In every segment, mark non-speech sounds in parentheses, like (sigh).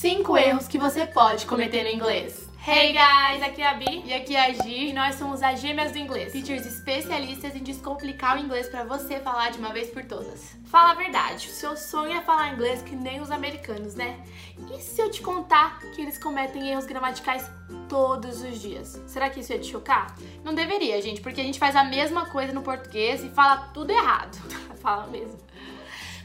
5 erros que você pode cometer no inglês. Hey guys, aqui é a Bi E aqui é a Gi, e nós somos as Gêmeas do Inglês. teachers especialistas em descomplicar o inglês pra você falar de uma vez por todas. Fala a verdade, o seu sonho é falar inglês que nem os americanos, né? E se eu te contar que eles cometem erros gramaticais todos os dias? Será que isso ia te chocar? Não deveria, gente, porque a gente faz a mesma coisa no português e fala tudo errado. (laughs) Fala mesmo.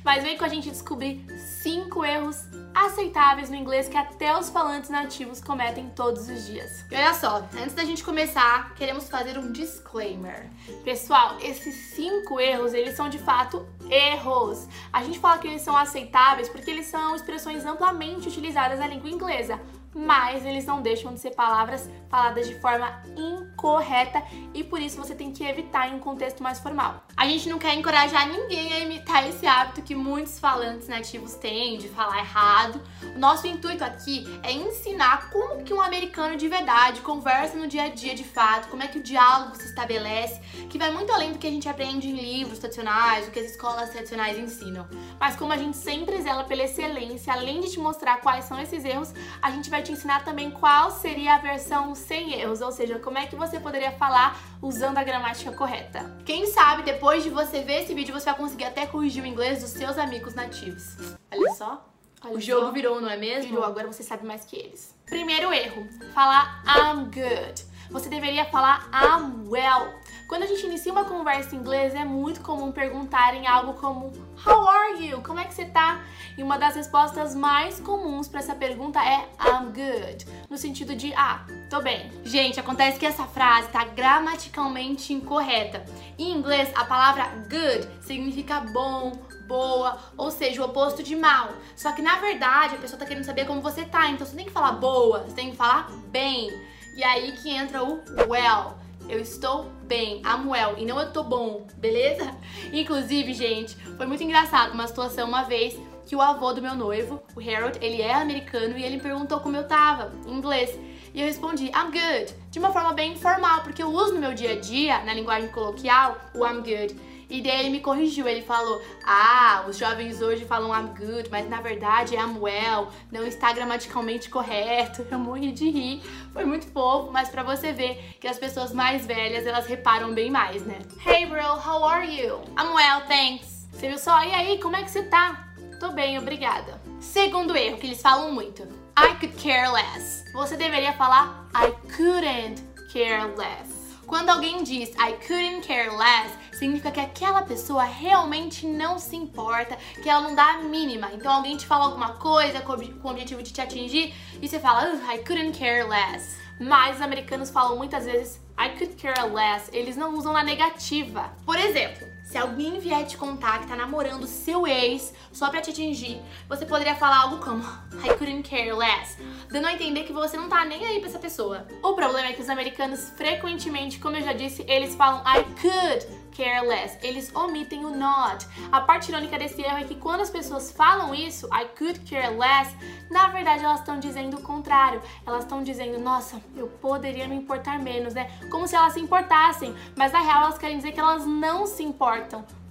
Mas vem com a gente descobrir cinco erros aceitáveis no inglês que até os falantes nativos cometem todos os dias. E olha só, antes da gente começar, queremos fazer um disclaimer. Pessoal, esses cinco erros, eles são de fato erros. A gente fala que eles são aceitáveis porque eles são expressões amplamente utilizadas na língua inglesa, mas eles não deixam de ser palavras faladas de forma incorreta e por isso você tem que evitar em um contexto mais formal. A gente não quer encorajar ninguém a imitar esse hábito que muitos falantes nativos têm de falar errado. O nosso intuito aqui é ensinar como que um americano de verdade conversa no dia a dia de fato, como é que o diálogo se estabelece, que vai muito além do que a gente aprende em livros tradicionais, o que as escolas tradicionais ensinam. Mas como a gente sempre zela pela excelência, além de te mostrar quais são esses erros, a gente vai te ensinar também qual seria a versão sem erros, ou seja, como é que você poderia falar usando a gramática correta. Quem sabe depois de você ver esse vídeo você vai conseguir até corrigir o inglês dos seus amigos nativos. Olha só. Olha o jogo só. virou, não é mesmo? Virou, agora você sabe mais que eles. Primeiro erro, falar I'm good. Você deveria falar I'm well. Quando a gente inicia uma conversa em inglês, é muito comum perguntarem algo como How are you? Como é que você tá? E uma das respostas mais comuns para essa pergunta é I'm good, no sentido de ah, tô bem. Gente, acontece que essa frase tá gramaticalmente incorreta. Em inglês, a palavra good significa bom, boa, ou seja, o oposto de mal. Só que na verdade, a pessoa tá querendo saber como você tá, então você tem que falar boa, você tem que falar bem. E aí que entra o well. Eu estou bem, I'm well, e não eu tô bom, beleza? (laughs) Inclusive, gente, foi muito engraçado uma situação uma vez que o avô do meu noivo, o Harold, ele é americano e ele me perguntou como eu tava, em inglês. E eu respondi, I'm good, de uma forma bem informal, porque eu uso no meu dia a dia, na linguagem coloquial, o I'm good. E daí ele me corrigiu, ele falou: Ah, os jovens hoje falam I'm good, mas na verdade é I'm well, não está gramaticalmente correto. (laughs) Eu morri de rir, foi muito fofo, mas pra você ver que as pessoas mais velhas elas reparam bem mais, né? Hey bro, how are you? I'm well, thanks. Você viu só? E aí, como é que você tá? Tô bem, obrigada. Segundo erro que eles falam muito: I could care less. Você deveria falar I couldn't care less. Quando alguém diz I couldn't care less, significa que aquela pessoa realmente não se importa, que ela não dá a mínima. Então alguém te fala alguma coisa com o objetivo de te atingir e você fala I couldn't care less. Mas os americanos falam muitas vezes I could care less, eles não usam na negativa. Por exemplo, se alguém vier te contar que tá namorando seu ex só pra te atingir, você poderia falar algo como I couldn't care less, dando a entender que você não tá nem aí pra essa pessoa. O problema é que os americanos frequentemente, como eu já disse, eles falam I could care less. Eles omitem o not. A parte irônica desse erro é que quando as pessoas falam isso, I could care less, na verdade elas estão dizendo o contrário. Elas estão dizendo, nossa, eu poderia me importar menos, né? Como se elas se importassem. Mas na real elas querem dizer que elas não se importam.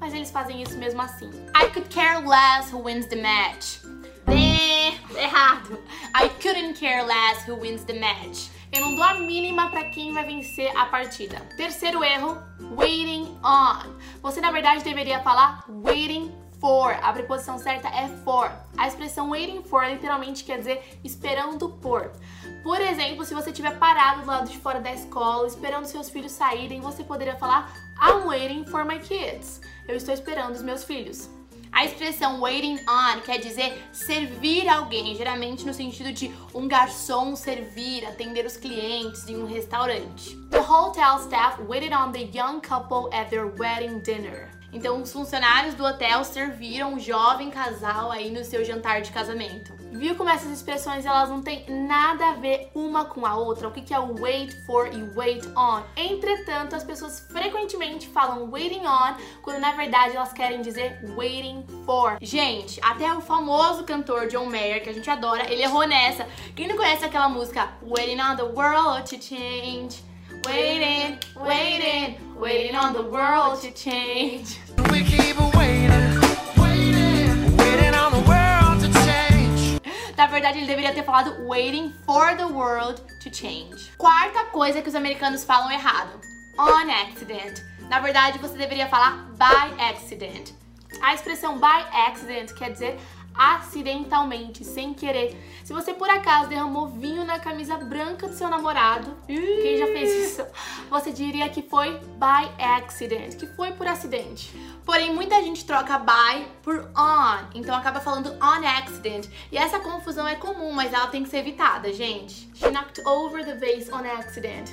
Mas eles fazem isso mesmo assim. I could care less who wins the match. Né, errado. I couldn't care less who wins the match. Eu não dou a mínima para quem vai vencer a partida. Terceiro erro, waiting on. Você na verdade deveria falar waiting for. A preposição certa é for. A expressão waiting for literalmente quer dizer esperando por. Por exemplo, se você estiver parado do lado de fora da escola, esperando seus filhos saírem, você poderia falar I'm waiting for my kids. Eu estou esperando os meus filhos. A expressão waiting on quer dizer servir alguém, geralmente no sentido de um garçom servir, atender os clientes em um restaurante. The hotel staff waited on the young couple at their wedding dinner. Então, os funcionários do hotel serviram um jovem casal aí no seu jantar de casamento. Viu como essas expressões elas não têm nada a ver uma com a outra? O que é o wait for e wait on? Entretanto, as pessoas frequentemente falam waiting on quando na verdade elas querem dizer waiting for. Gente, até o famoso cantor John Mayer, que a gente adora, ele errou nessa. Quem não conhece aquela música Waiting on the World to Change? Waiting, waiting, waiting on the world to change. We keep waiting, waiting, waiting on the world to change. Na verdade, ele deveria ter falado waiting for the world to change. Quarta coisa que os americanos falam errado: on accident. Na verdade, você deveria falar by accident. A expressão by accident quer dizer acidentalmente, sem querer. Se você por acaso derramou vinho na camisa branca do seu namorado, quem já fez isso? Você diria que foi by accident, que foi por acidente. Porém, muita gente troca by por on, então acaba falando on accident. E essa confusão é comum, mas ela tem que ser evitada, gente. She knocked over the vase on accident.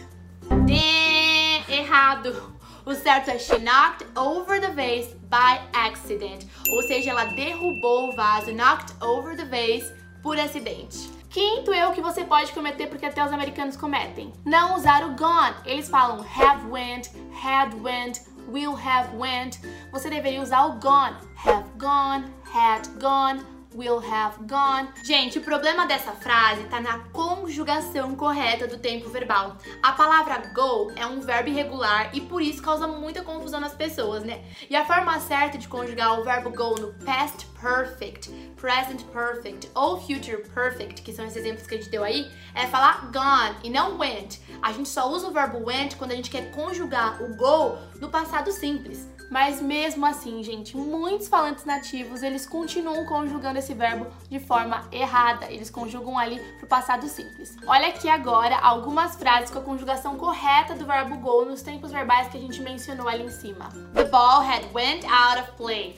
De errado. O certo é she knocked over the vase by accident. Ou seja, ela derrubou o vaso, knocked over the vase por acidente. Quinto erro que você pode cometer, porque até os americanos cometem. Não usar o gone. Eles falam have went, had went, will have went. Você deveria usar o gone. Have gone, had gone, will have gone. Gente, o problema dessa frase tá na conjugação correta do tempo verbal. A palavra go é um verbo irregular e por isso causa muita confusão nas pessoas, né? E a forma certa de conjugar o verbo go no past perfect, present perfect ou future perfect, que são esses exemplos que a gente deu aí, é falar gone e não went. A gente só usa o verbo went quando a gente quer conjugar o go no passado simples. Mas mesmo assim, gente, muitos falantes nativos, eles continuam conjugando esse verbo de forma errada. Eles conjugam ali pro passado simples. Olha aqui agora algumas frases com a conjugação correta do verbo go nos tempos verbais que a gente mencionou ali em cima. The ball had went out of play.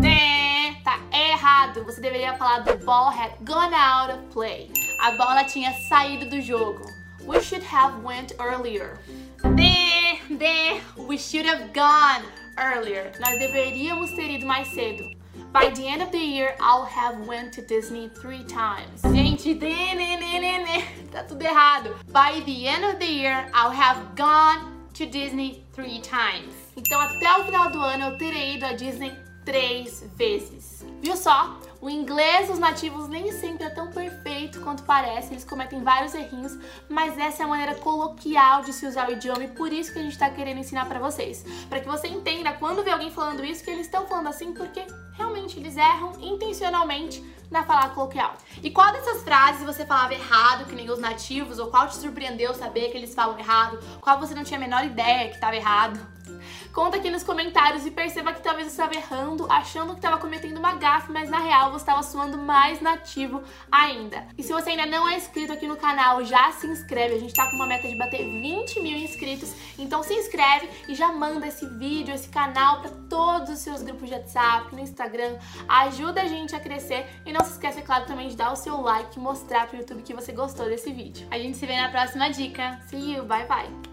De, tá errado. Você deveria falar the ball had gone out of play. A bola tinha saído do jogo. We should have went earlier. De, de, we should have gone earlier. Nós deveríamos ter ido mais cedo. By the end of the year, I'll have went to Disney three times. Gente, (laughs) tá tudo errado. By the end of the year, I'll have gone to Disney three times. Então, até o final do ano, eu terei ido a Disney três vezes. Viu só? O inglês dos nativos nem sempre é tão perfeito quanto parece, eles cometem vários errinhos, mas essa é a maneira coloquial de se usar o idioma e por isso que a gente está querendo ensinar para vocês. Para que você entenda quando vê alguém falando isso que eles estão falando assim porque realmente eles erram intencionalmente na falar coloquial. E qual dessas frases você falava errado, que nem os nativos, ou qual te surpreendeu saber que eles falam errado? Qual você não tinha a menor ideia que estava errado? Conta aqui nos comentários e perceba que talvez você estava errando, achando que estava cometendo uma gafe, mas na real você estava soando mais nativo ainda. E se você ainda não é inscrito aqui no canal, já se inscreve. A gente está com uma meta de bater 20 mil inscritos, então se inscreve e já manda esse vídeo, esse canal para todos os seus grupos de WhatsApp, no Instagram. Ajuda a gente a crescer e não se esqueça, é claro, também de dar o seu like e mostrar pro YouTube que você gostou desse vídeo. A gente se vê na próxima dica. See you, bye bye!